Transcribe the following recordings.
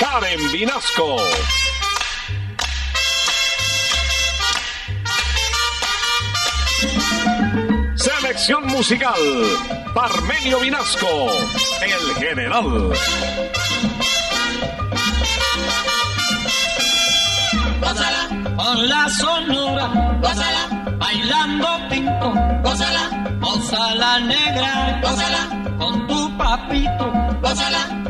Karen Vinasco. Selección musical, Parmenio Vinasco, el general. gózala, con la sonora, gózala, bailando pinto, gózala, gózala negra, gózala, con tu papito, gózala,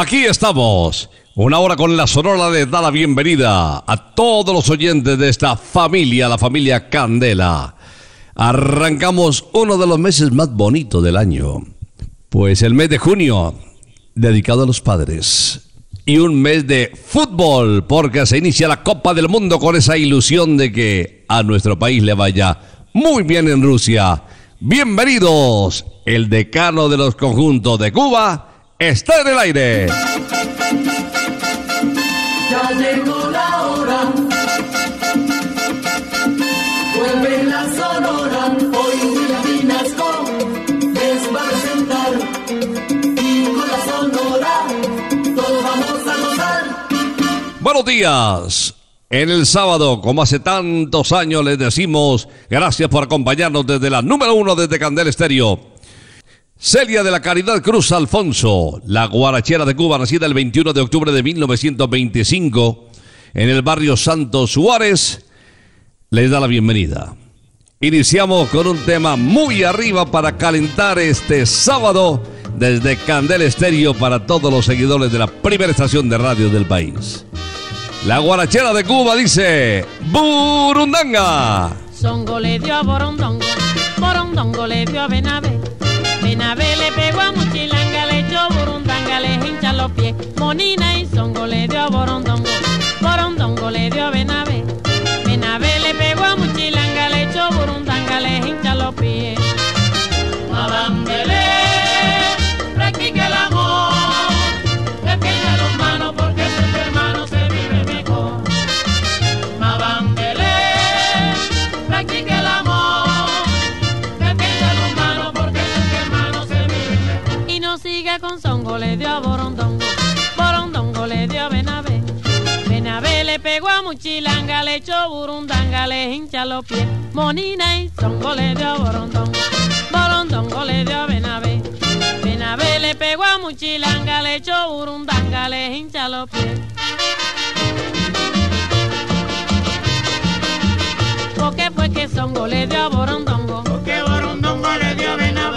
Aquí estamos. Una hora con la Sonora les da la bienvenida a todos los oyentes de esta familia, la familia Candela. Arrancamos uno de los meses más bonitos del año. Pues el mes de junio, dedicado a los padres. Y un mes de fútbol, porque se inicia la Copa del Mundo con esa ilusión de que a nuestro país le vaya muy bien en Rusia. Bienvenidos, el decano de los conjuntos de Cuba está en el aire. Ya llegó la hora. Vuelve la sonora. Hoy William Vinasco les va a presentar. Y con la sonora todos vamos a gozar. Buenos días. En el sábado, como hace tantos años, les decimos gracias por acompañarnos desde la número uno desde Candel Estéreo. Celia de la Caridad Cruz Alfonso, la guarachera de Cuba, nacida el 21 de octubre de 1925 en el barrio Santos Suárez, les da la bienvenida. Iniciamos con un tema muy arriba para calentar este sábado desde Candel Estéreo para todos los seguidores de la primera estación de radio del país. La guarachera de Cuba dice Burundanga. Songo le dio a Borondongo, Borondongo le dio a Benavé, Benavé le pegó a Muchilanga, le echó Burundanga. le hincha los pies. Monina y zongo le dio a borondongo. Borondongo le dio a Benavé. Benavé le pegó a mochilanga, le echó burundanga, le hincha los pies. Pegó a mochilanga, le echó burundanga, le hincha los pies. Monina y zongo le dio a borondongo. Le dio Benavé. Benavé le pegó a mochilanga, le echó burundanga, le hincha los pies. Porque fue que zongo le dio borondongo. Porque Borondongo le dio Benavé,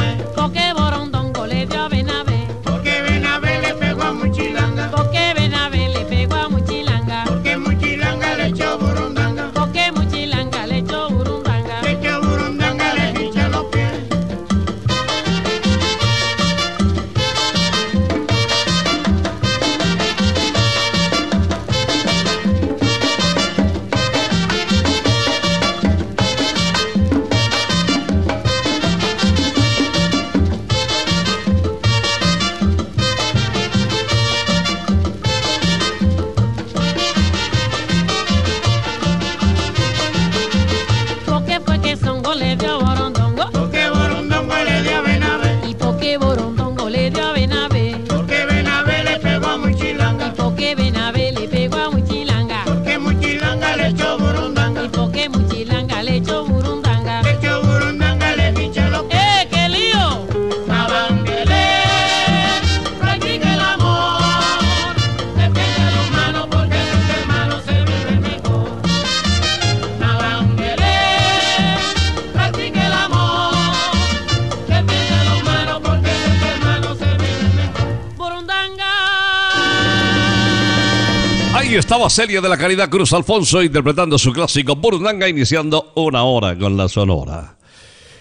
Estaba Celia de la Caridad Cruz Alfonso interpretando su clásico Burundanga, iniciando una hora con la sonora.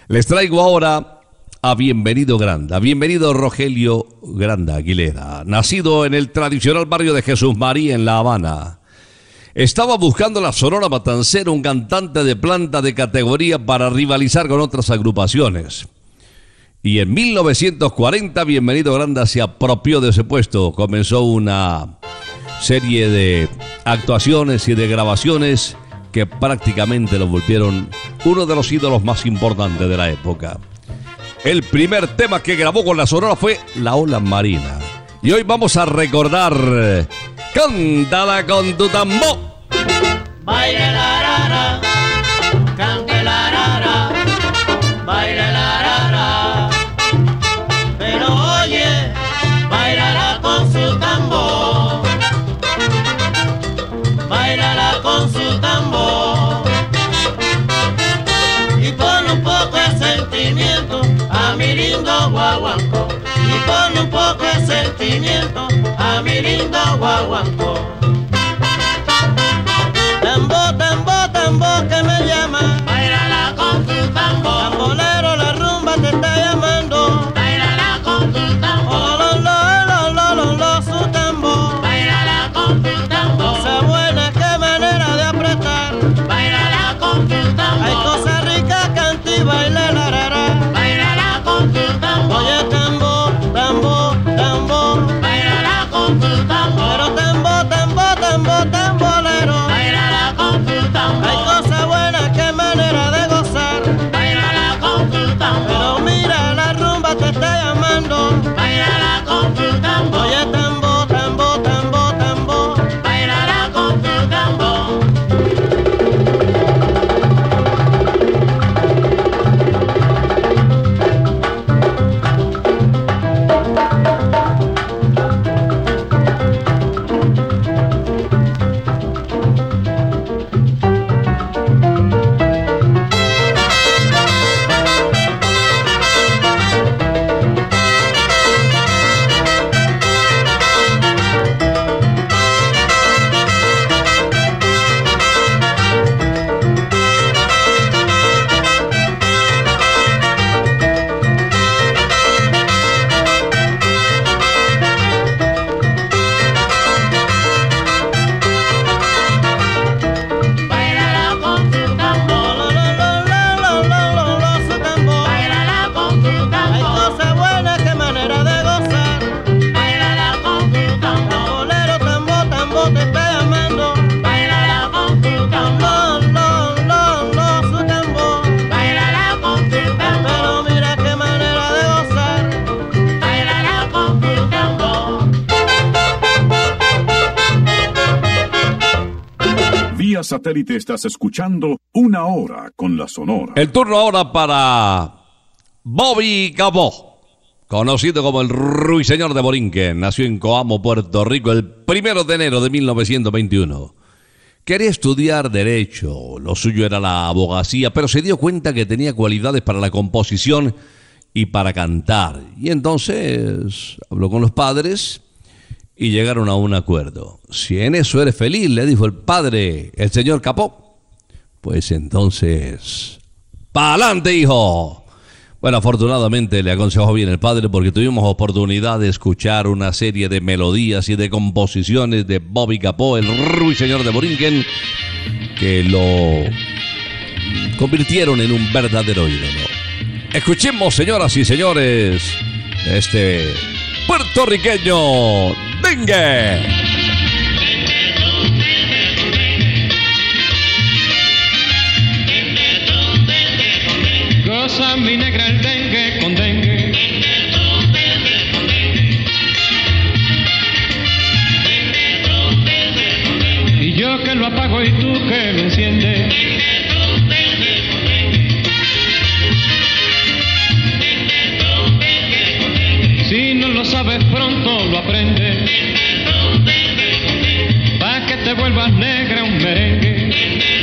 Les traigo ahora a Bienvenido Granda. Bienvenido Rogelio Granda Aguilera, nacido en el tradicional barrio de Jesús María en La Habana. Estaba buscando la Sonora Matancera un cantante de planta de categoría para rivalizar con otras agrupaciones. Y en 1940 Bienvenido Granda se apropió de ese puesto. Comenzó una serie de actuaciones y de grabaciones que prácticamente lo volvieron uno de los ídolos más importantes de la época. El primer tema que grabó con la Sonora fue La Ola Marina. Y hoy vamos a recordar eh, Cántala con tu tambor. Baile la guaguancó. Y pon un poco de sentimiento a mi lindo guaguancó. Tambo, tambo, tambo que me llama. Bailala con tu tambor. Tambolero, satélite estás escuchando Una Hora con la Sonora. El turno ahora para Bobby Capó, conocido como el Ruiseñor de Borinquen. Nació en Coamo, Puerto Rico, el primero de enero de 1921. Quería estudiar Derecho, lo suyo era la abogacía, pero se dio cuenta que tenía cualidades para la composición y para cantar. Y entonces habló con los padres y llegaron a un acuerdo. Si en eso eres feliz, le dijo el padre, el señor Capó, pues entonces, ¡pa'lante, hijo! Bueno, afortunadamente le aconsejó bien el padre porque tuvimos oportunidad de escuchar una serie de melodías y de composiciones de Bobby Capó, el ruiseñor de Borinquen, que lo convirtieron en un verdadero ídolo. Escuchemos, señoras y señores, este puertorriqueño Dengue. Goza mi negra el dengue con dengue. Y yo que lo apago y tú que lo enciendes. Lo sabes pronto lo aprendes. Pa' que te vuelvas negra un merengue.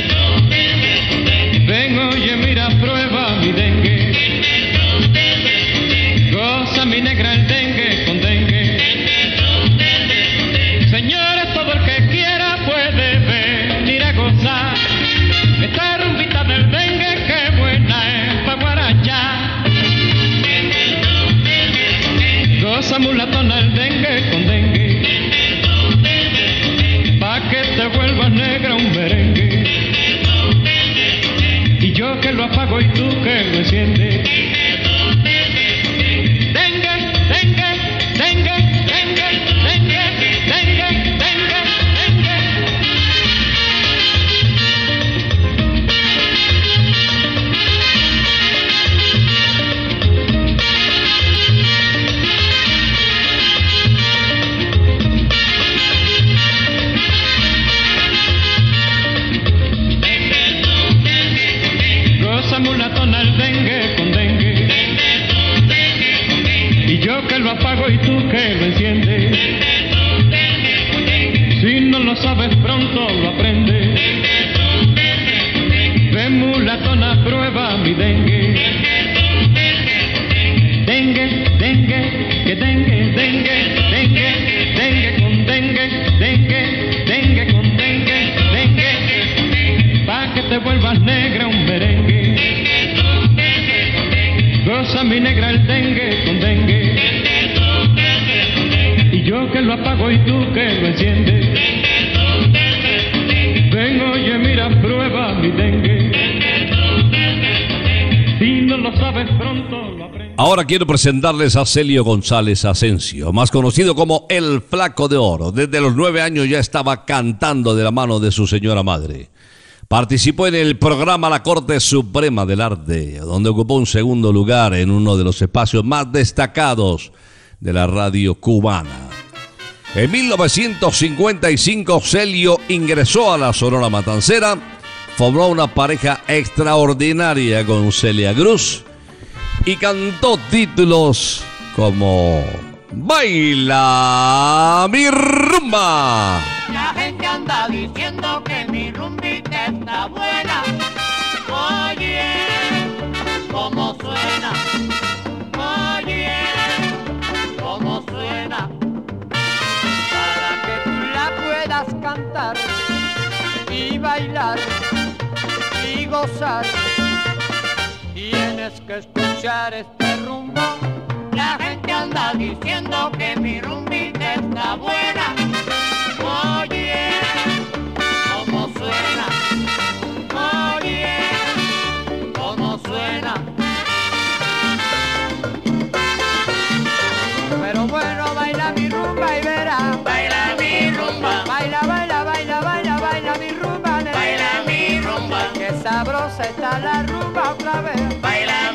Apago y tú que lo enciendes. Quiero presentarles a Celio González Asensio, más conocido como El Flaco de Oro. Desde los nueve años ya estaba cantando de la mano de su señora madre. Participó en el programa La Corte Suprema del Arte, donde ocupó un segundo lugar en uno de los espacios más destacados de la radio cubana. En 1955 Celio ingresó a la Sonora Matancera, formó una pareja extraordinaria con Celia Cruz y cantó títulos como Baila mi rumba. La gente anda diciendo que mi rumbita está buena. Oye, cómo suena. Oye, cómo suena. Para que tú la puedas cantar y bailar y gozar, escuchar este rumbo. La gente anda diciendo que mi rumbita está buena. Oye, cómo suena. Oye, cómo suena. Pero bueno, baila mi rumba y verá. Baila mi rumba. Baila, baila, baila, baila, baila mi rumba. Baila mi rumba. Qué sabrosa está la rumba otra vez. Baila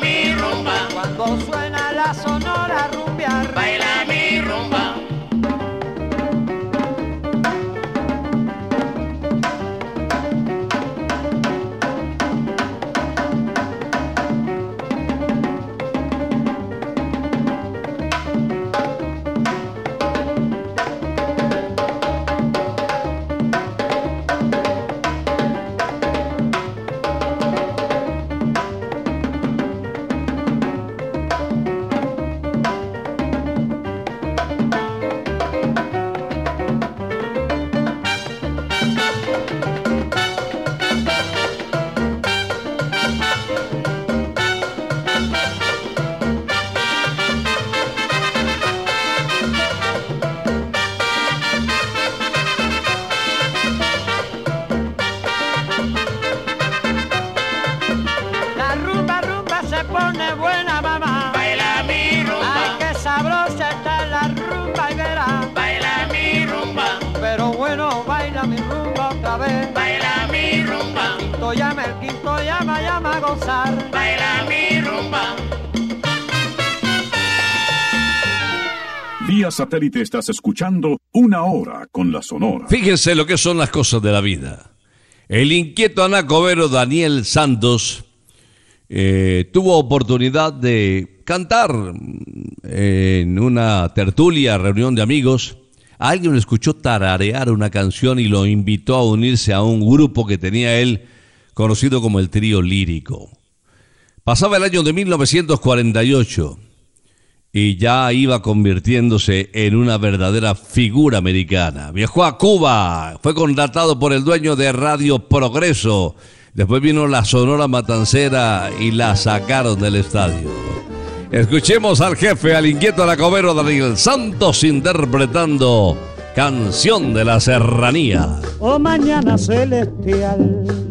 suena la sonora rumbear. Baila satélite estás escuchando una hora con la Sonora. Fíjense lo que son las cosas de la vida. El inquieto anacobero Daniel Santos eh, tuvo oportunidad de cantar en una tertulia, reunión de amigos. Alguien escuchó tararear una canción y lo invitó a unirse a un grupo que tenía él conocido como el trío lírico. Pasaba el año de 1948 y ya iba convirtiéndose en una verdadera figura americana. Viajó a Cuba, fue contratado por el dueño de Radio Progreso. Después vino la Sonora Matancera y la sacaron del estadio. Escuchemos al jefe, al inquieto Anacobero Daniel Santos interpretando Canción de la Serranía. Oh mañana celestial.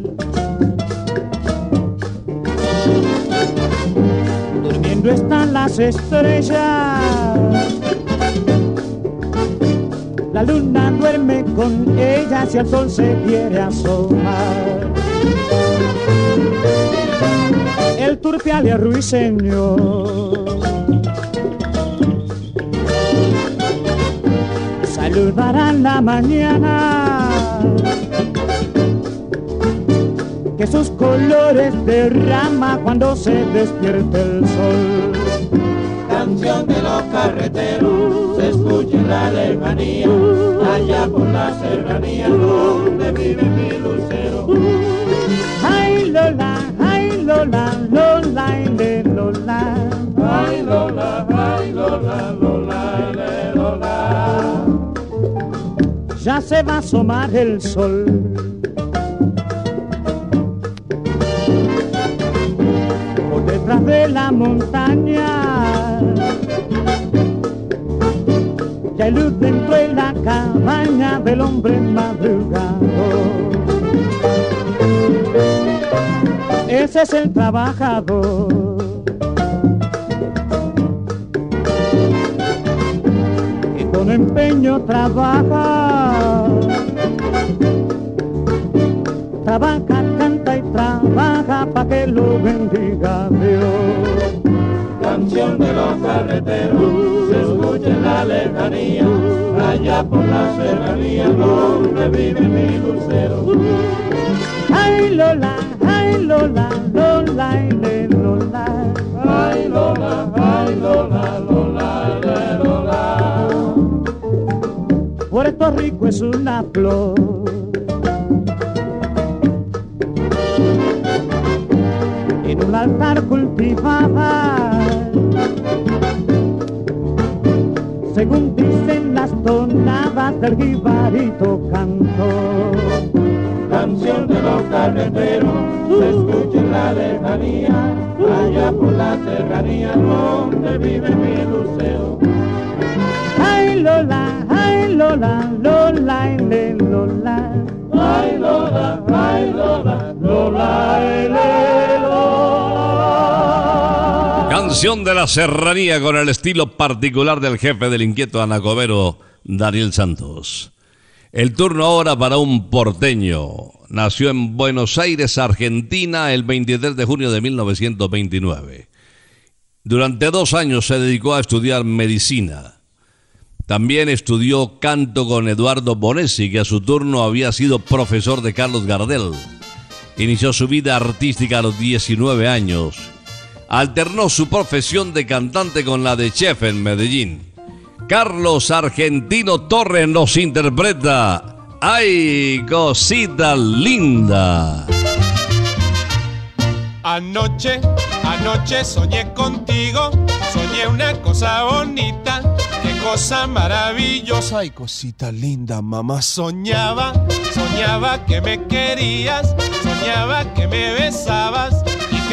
Durmiendo están las estrellas. La luna duerme con ellas y el sol se quiere asomar. El turpial y ruiseñor saludarán la mañana que sus colores derrama cuando se despierte el sol. Canción de los carreteros, se escucha en la lejanía, allá por la serranía donde vive mi lucero. Ay Lola, ay Lola, Lola, ile, Lola. Ay Lola, ay Lola, Lola, ile, Lola. Ya se va a asomar el sol. De la montaña. Hay luz dentro de la cabaña del hombre madrugado. Ese es el trabajador. que con empeño trabaja. Trabaja, que lo bendiga Dios. Canción de los carreteros, se escucha en la lejanía, allá por la serranía donde vive mi lucero. Ay Lola, ay Lola, Lola, ile, Lola. Ay Lola, ay Lola, Lola, ile, Lola. Puerto Rico es una flor. En un altar cultivada, según dicen las tonadas del jibarito canto. Canción de los carreteros, se escucha en la lejanía, allá por la serranía donde vive mi lucero. Ay Lola, ay Lola, Lola, Lola. Ay Lola, ay Lola, Lola, Canción de la Serranía con el estilo particular del jefe del inquieto anacobero Daniel Santos. El turno ahora para un porteño. Nació en Buenos Aires, Argentina, el 23 de junio de 1929. Durante dos años se dedicó a estudiar medicina. También estudió canto con Eduardo Bonesi, que a su turno había sido profesor de Carlos Gardel. Inició su vida artística a los 19 años. Alternó su profesión de cantante con la de chef en Medellín. Carlos Argentino Torres nos interpreta ¡Ay, cosita linda! Anoche, anoche soñé contigo, soñé una cosa bonita, qué cosa maravillosa. Ay, cosita linda, mamá. Soñaba, soñaba que me querías, soñaba que me besabas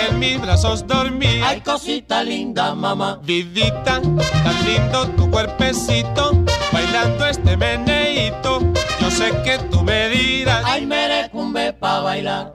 que en mis brazos dormías. Ay, cosita linda, mamá. Vidita, tan lindo tu cuerpecito, bailando este meneíto. Yo sé que tú me dirás. Ay, merecumbe pa' bailar.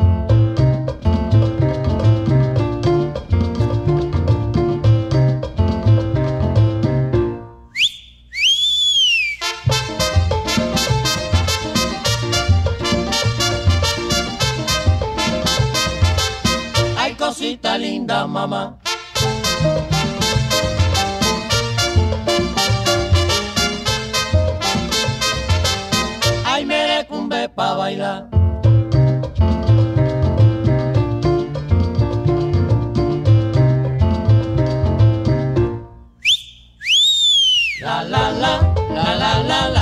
Cosita linda, mamá. Ay, merecumbe pa' bailar. La la la, la la la la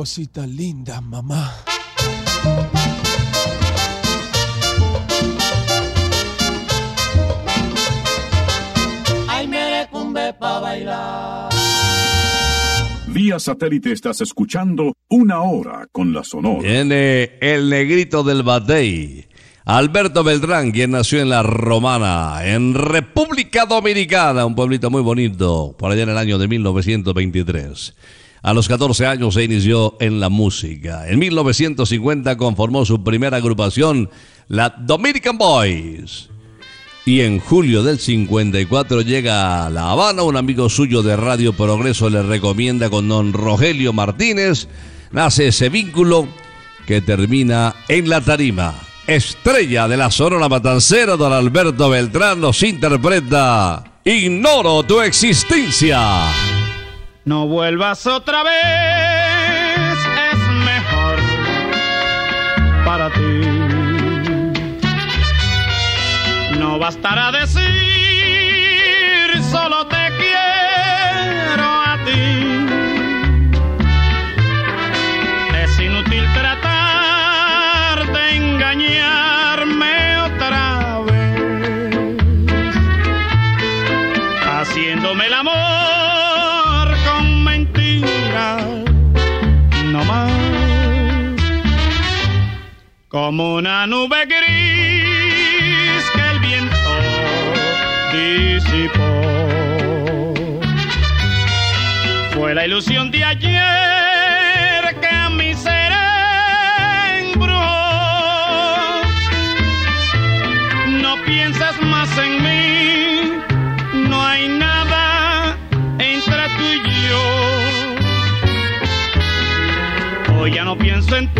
la. ay, cosita linda, mamá. Ay, merecumbe pa' bailar. Vía satélite estás escuchando Una Hora con la Sonora. Viene el negrito del Batey. Alberto Beltrán, quien nació en La Romana, en República Dominicana, un pueblito muy bonito, por allá en el año de 1923. A los 14 años se inició en la música. En 1950 conformó su primera agrupación, la Dominican Boys. Y en julio del 54 llega a La Habana, un amigo suyo de Radio Progreso le recomienda con don Rogelio Martínez. Nace ese vínculo que termina en la tarima. Estrella de la Sonora Matancera, don Alberto Beltrán nos interpreta Ignoro tu existencia. No vuelvas otra vez, es mejor para ti. No bastará decir, Como una nube gris que el viento disipó. Fue la ilusión de ayer que a mi ser. No pienses más en mí, no hay nada entre tú y yo. Hoy ya no pienso en ti,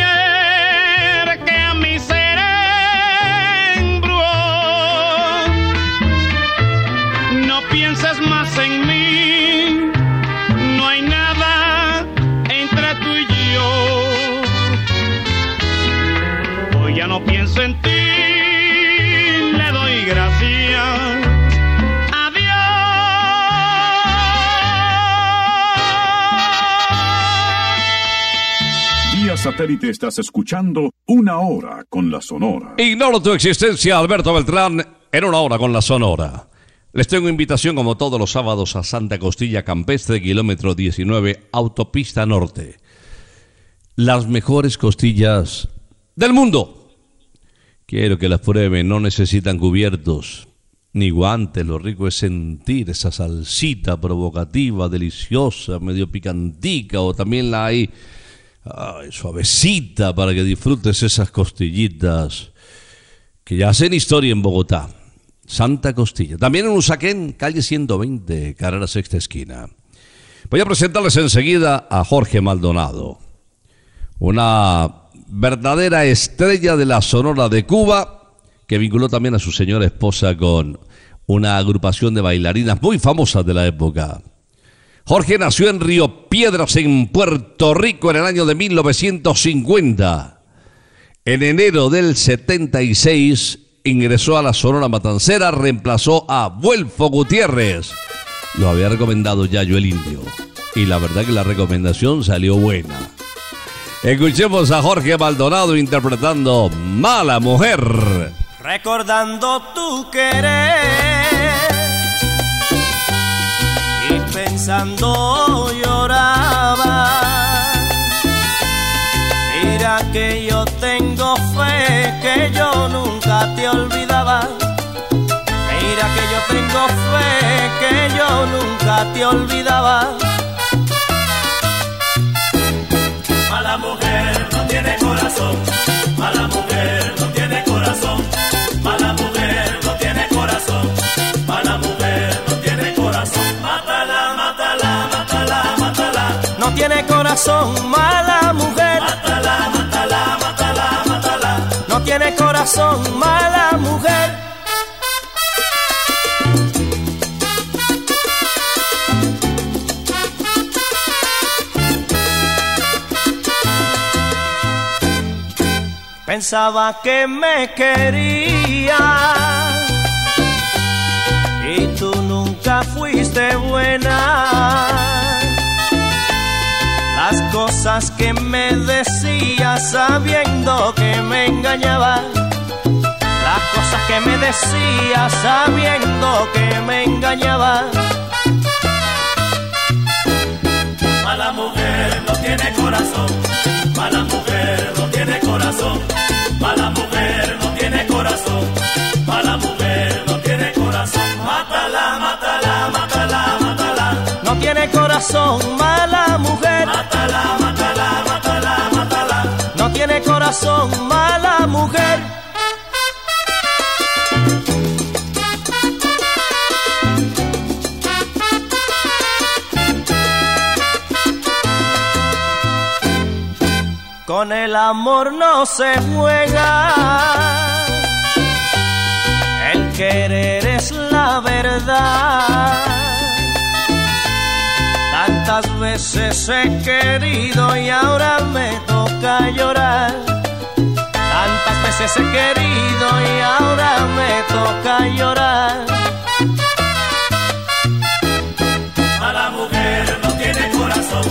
satélite estás escuchando Una Hora con la Sonora. Ignoro tu existencia, Alberto Beltrán, en una hora con la Sonora. Les tengo invitación como todos los sábados a Santa Costilla Campestre, kilómetro 19, Autopista Norte. Las mejores costillas del mundo. Quiero que las prueben, no necesitan cubiertos. ni guantes, lo rico es sentir esa salsita provocativa, deliciosa, medio picantica, o también la hay ay, suavecita para que disfrutes esas costillitas que ya hacen historia en Bogotá. Santa Costilla. También en Usaquén, calle 120, carrera sexta esquina. Voy a presentarles enseguida a Jorge Maldonado, una verdadera estrella de la Sonora de Cuba, que vinculó también a su señora esposa con una agrupación de bailarinas muy famosas de la época. Jorge nació en Río Piedras, en Puerto Rico, en el año de 1950. En enero del 76 ingresó a la Sonora Matancera, reemplazó a Vuelfo Gutiérrez. Lo había recomendado Yayo el Indio. Y la verdad que la recomendación salió buena. Escuchemos a Jorge Maldonado interpretando Mala Mujer. Recordando tu querer pensando lloraba. Mira que yo tengo fe que yo nunca te olvidaba. Mira que yo tengo fe que yo nunca te olvidaba. Mala mujer no tiene corazón. Mala mujer no tiene corazón. Corazón, mala mujer. Mátala, mátala, mátala, mátala. No tiene corazón, mala mujer. Pensaba que me quería y tú nunca fuiste buena. Las cosas que me decías sabiendo que me engañabas. Las cosas que me decías sabiendo que me engañabas. Mala mujer no tiene corazón. Mala mujer no tiene corazón. Mala mujer no tiene corazón. Mala mujer no tiene corazón. Mátala, mátala, mátala, mátala. No tiene corazón, corazón, mala mujer. Con el amor no se juega. El querer es la verdad. Tantas veces he querido y ahora me toca llorar. Veces he querido y ahora me toca llorar. Mala mujer no tiene corazón.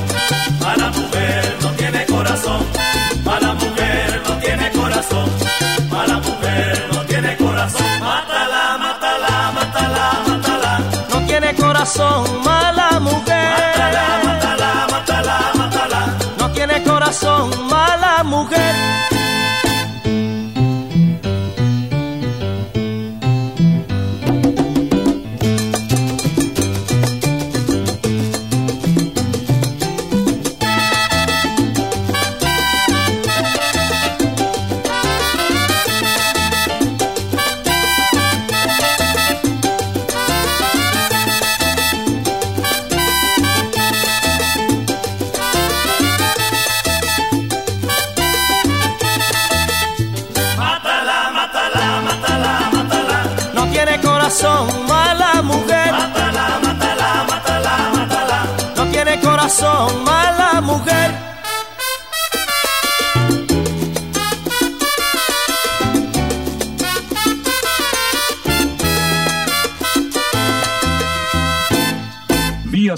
Mala mujer no tiene corazón. Mala mujer no tiene corazón. Mala mujer no tiene corazón. Mátala, mátala, mátala, mátala. No tiene corazón,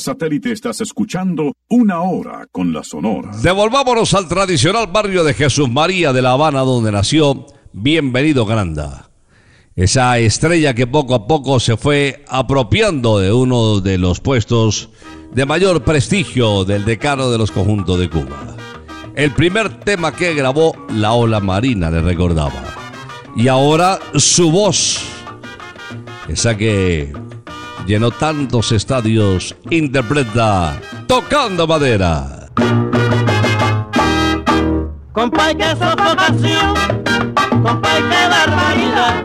satélite estás escuchando Una Hora con la Sonora. Devolvámonos al tradicional barrio de Jesús María de La Habana, donde nació Bienvenido Granda. Esa estrella que poco a poco se fue apropiando de uno de los puestos de mayor prestigio del decano de los conjuntos de Cuba. El primer tema que grabó La Ola Marina, le recordaba. Y ahora su voz Esa que llenó tantos estadios, interpreta Tocando Madera. Compay, que sofocación, compay, que barbaridad,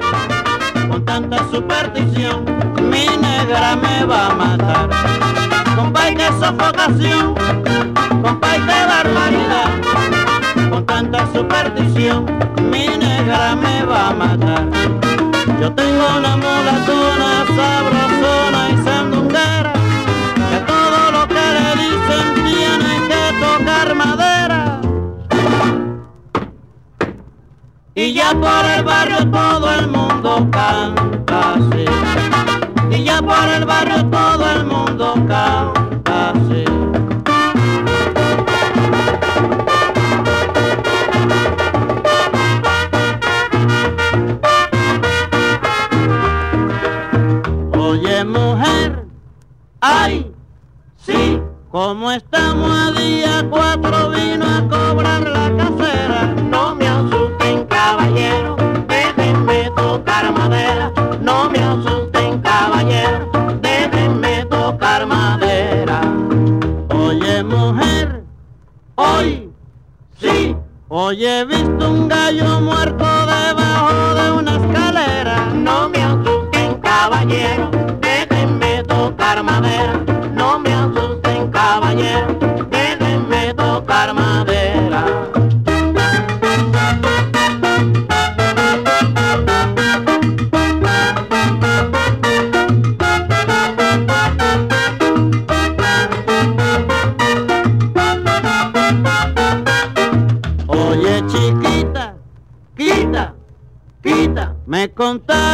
con tanta superstición, mi negra me va a matar. Compay, que sofocación, compay, que barbaridad, con tanta superstición, mi negra me va a matar. Yo tengo una mulatona sabrosona ya por el barrio todo el mundo canta así. Y ya por el barrio todo el mundo canta así. Oye mujer, ay, sí, como estamos me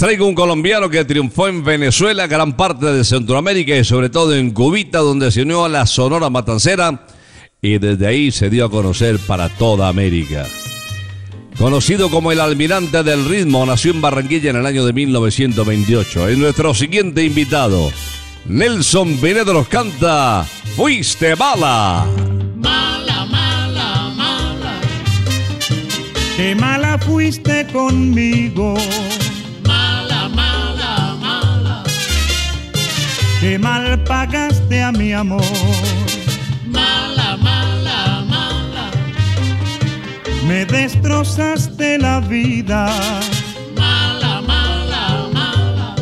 traigo un colombiano que triunfó en Venezuela, gran parte de Centroamérica y sobre todo en Cubita, donde se unió a la Sonora Matancera y desde ahí se dio a conocer para toda América. Conocido como el almirante del ritmo, nació en Barranquilla en el año de 1928. Es nuestro siguiente invitado. Nelson Pinedo nos canta Fuiste mala. Mala, mala, mala. Qué mala fuiste conmigo. Qué mal pagaste a mi amor. Mala, mala, mala. Me destrozaste la vida. Mala, mala, mala.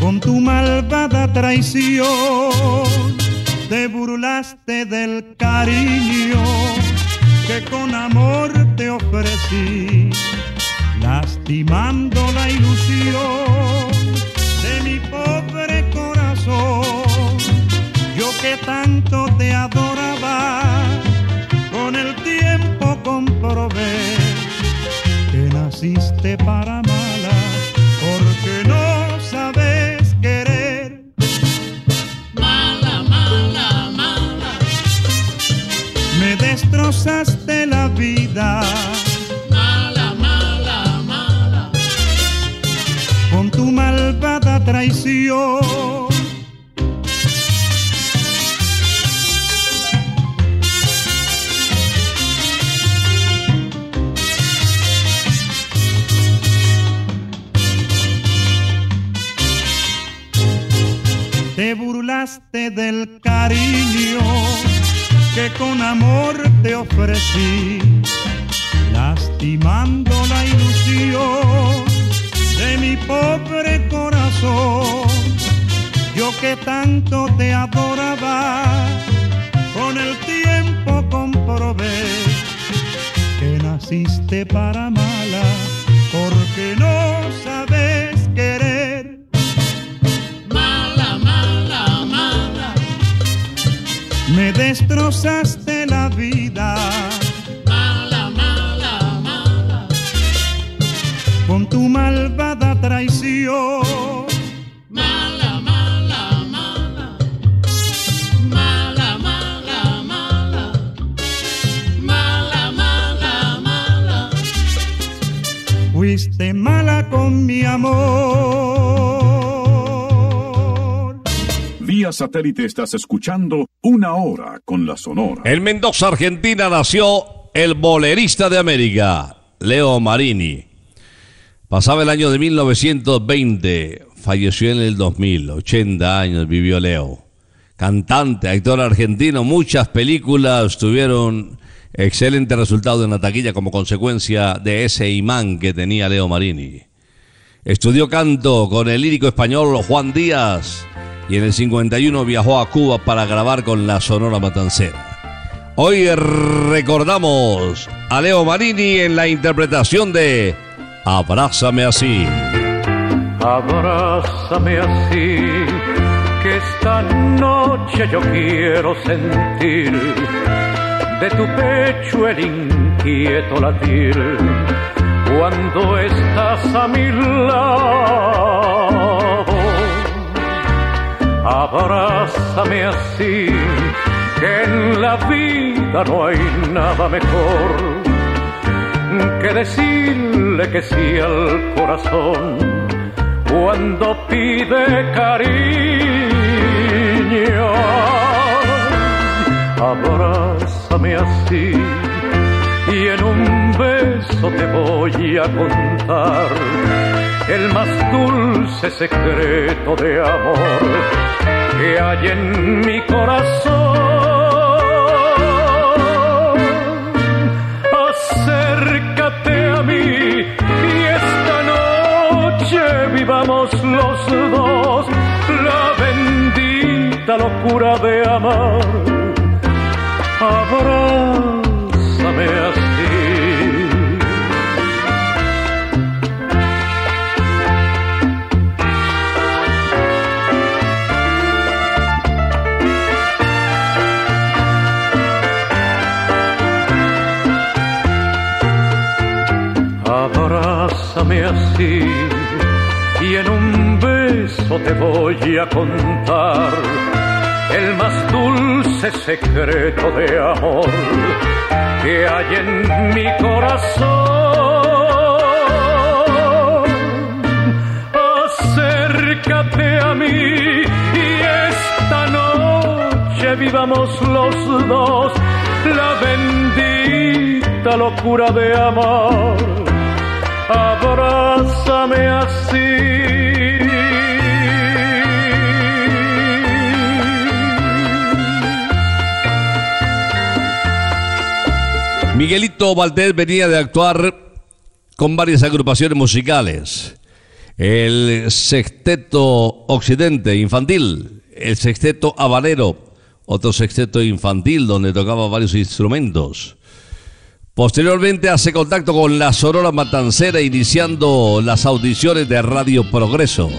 Con tu malvada traición te burlaste del cariño malvada traición. Mala, mala, mala. Mala, mala, mala. Mala, mala, mala. Fuiste mala con mi amor. Vía satélite estás escuchando Una Hora con la Sonora. En Mendoza, Argentina, nació el bolerista de América, Leo Marini. Pasaba el año de 1920, falleció en el 2000, 80 años vivió Leo. Cantante, actor argentino, muchas películas tuvieron excelente resultado en la taquilla como consecuencia de ese imán que tenía Leo Marini. Estudió canto con el lírico español Juan Díaz y en el 51 viajó a Cuba para grabar con la Sonora Matancera. Hoy recordamos a Leo Marini en la interpretación de Abrázame así. Abrázame así, que esta noche yo quiero sentir de tu pecho el inquieto latir cuando estás a mi lado. Abrázame así, que en la vida no hay nada mejor que decirle que sí al corazón cuando pide cariño. Abrázame así y en un beso te voy a contar el más dulce secreto de amor que hay en mi corazón. Los dos la bendita locura de amar. Abrázame así. Abrázame así y en un te voy a contar el más dulce secreto de amor que hay en mi corazón. Acércate a mí y esta noche vivamos los dos la bendita locura de amor. Abrázame así. Miguelito Valdés venía de actuar con varias agrupaciones musicales. El Sexteto Occidente Infantil, el Sexteto Habanero, otro sexteto infantil donde tocaba varios instrumentos. Posteriormente hace contacto con la Sonora Matancera iniciando las audiciones de Radio Progreso.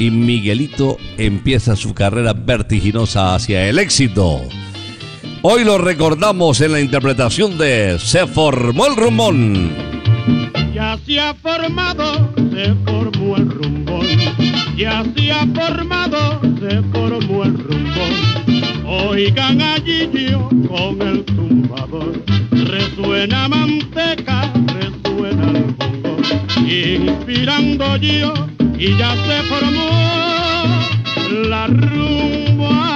Y Miguelito empieza su carrera vertiginosa hacia el éxito. Hoy lo recordamos en la interpretación de Se formó el rumón. Ya se ha formado, se formó el rumbón. Ya se ha formado, se formó el rumbón. Oigan allí yo con el tumbador. Resuena manteca, resuena el bongo. Inspirando yo y ya se formó la rumba.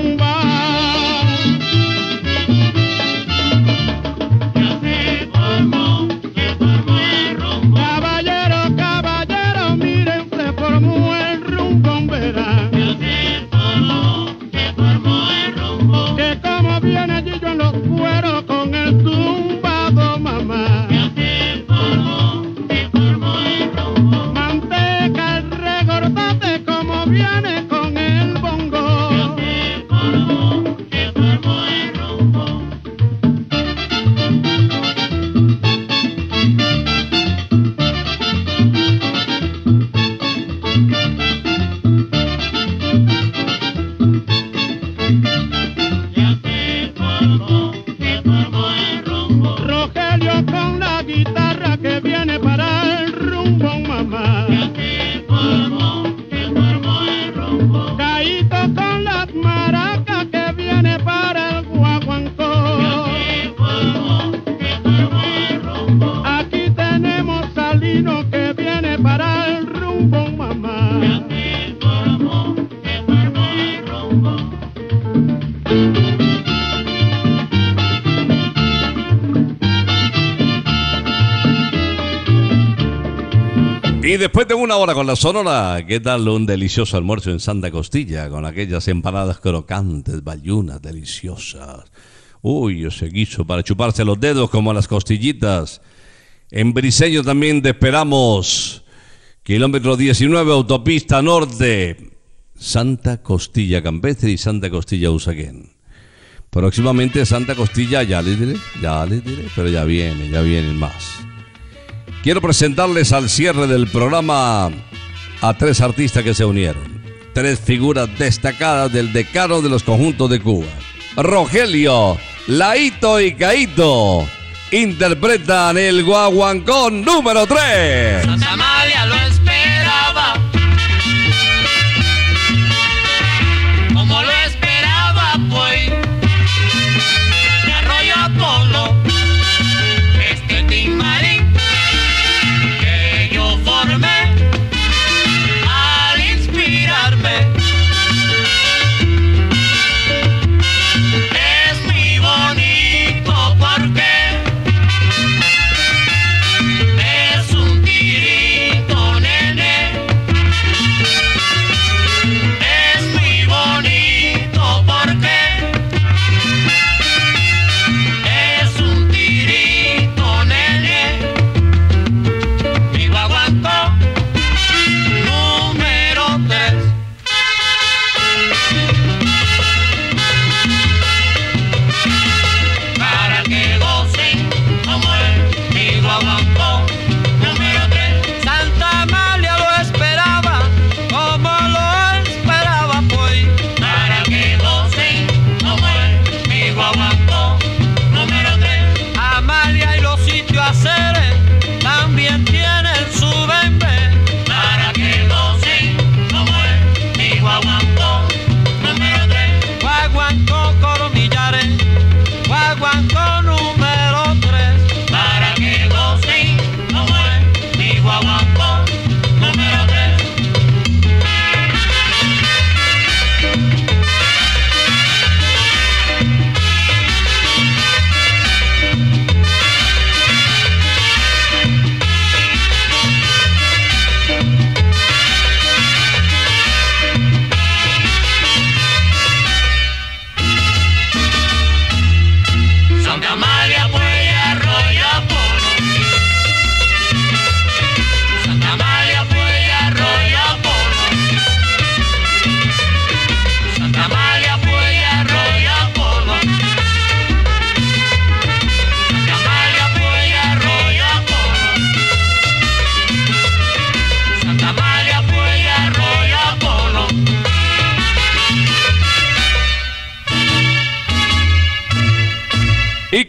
Y después de una hora con la Sonora, ¿qué tal un delicioso almuerzo en Santa Costilla con aquellas empanadas crocantes, bayunas deliciosas? Uy, ese guiso para chuparse los dedos como las costillitas. En Briseño también te esperamos. Kilómetro 19, autopista norte. Santa Costilla Campestre y Santa Costilla Usaquén. Próximamente Santa Costilla, ya les diré, ya les diré, pero ya viene, ya vienen más. Quiero presentarles al cierre del programa a tres artistas que se unieron. Tres figuras destacadas del decano de los conjuntos de Cuba. Rogelio, Laito y Caito interpretan el guaguancón número 3.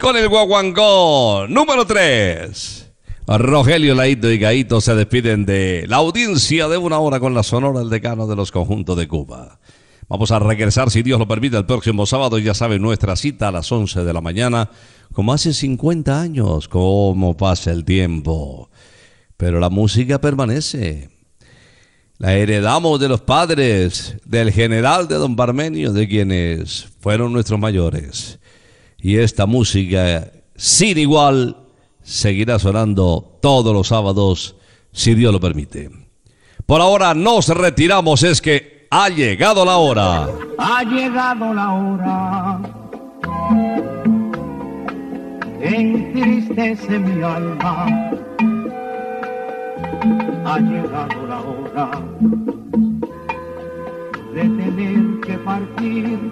Con el guaguancó número 3. Rogelio Laito y Gaito se despiden de la audiencia de una hora con la sonora del decano de los conjuntos de Cuba. Vamos a regresar, si Dios lo permite, el próximo sábado. Ya saben, nuestra cita a las 11 de la mañana, como hace 50 años. ¿Cómo pasa el tiempo? Pero la música permanece. La heredamos de los padres, del general de Don Parmenio, de quienes fueron nuestros mayores. Y esta música, sin igual, seguirá sonando todos los sábados, si Dios lo permite. Por ahora nos retiramos, es que ha llegado la hora. Ha llegado la hora entristece mi alma. Ha llegado la hora de tener que partir.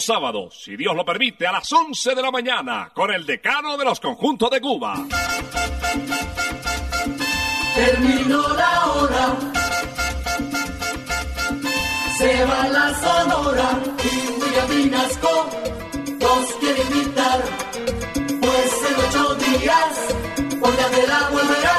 sábado, si Dios lo permite, a las 11 de la mañana, con el decano de los conjuntos de Cuba. Terminó la hora, se va la sonora y William Vinasco nos quiere invitar, pues en ocho días, Olga de la volverá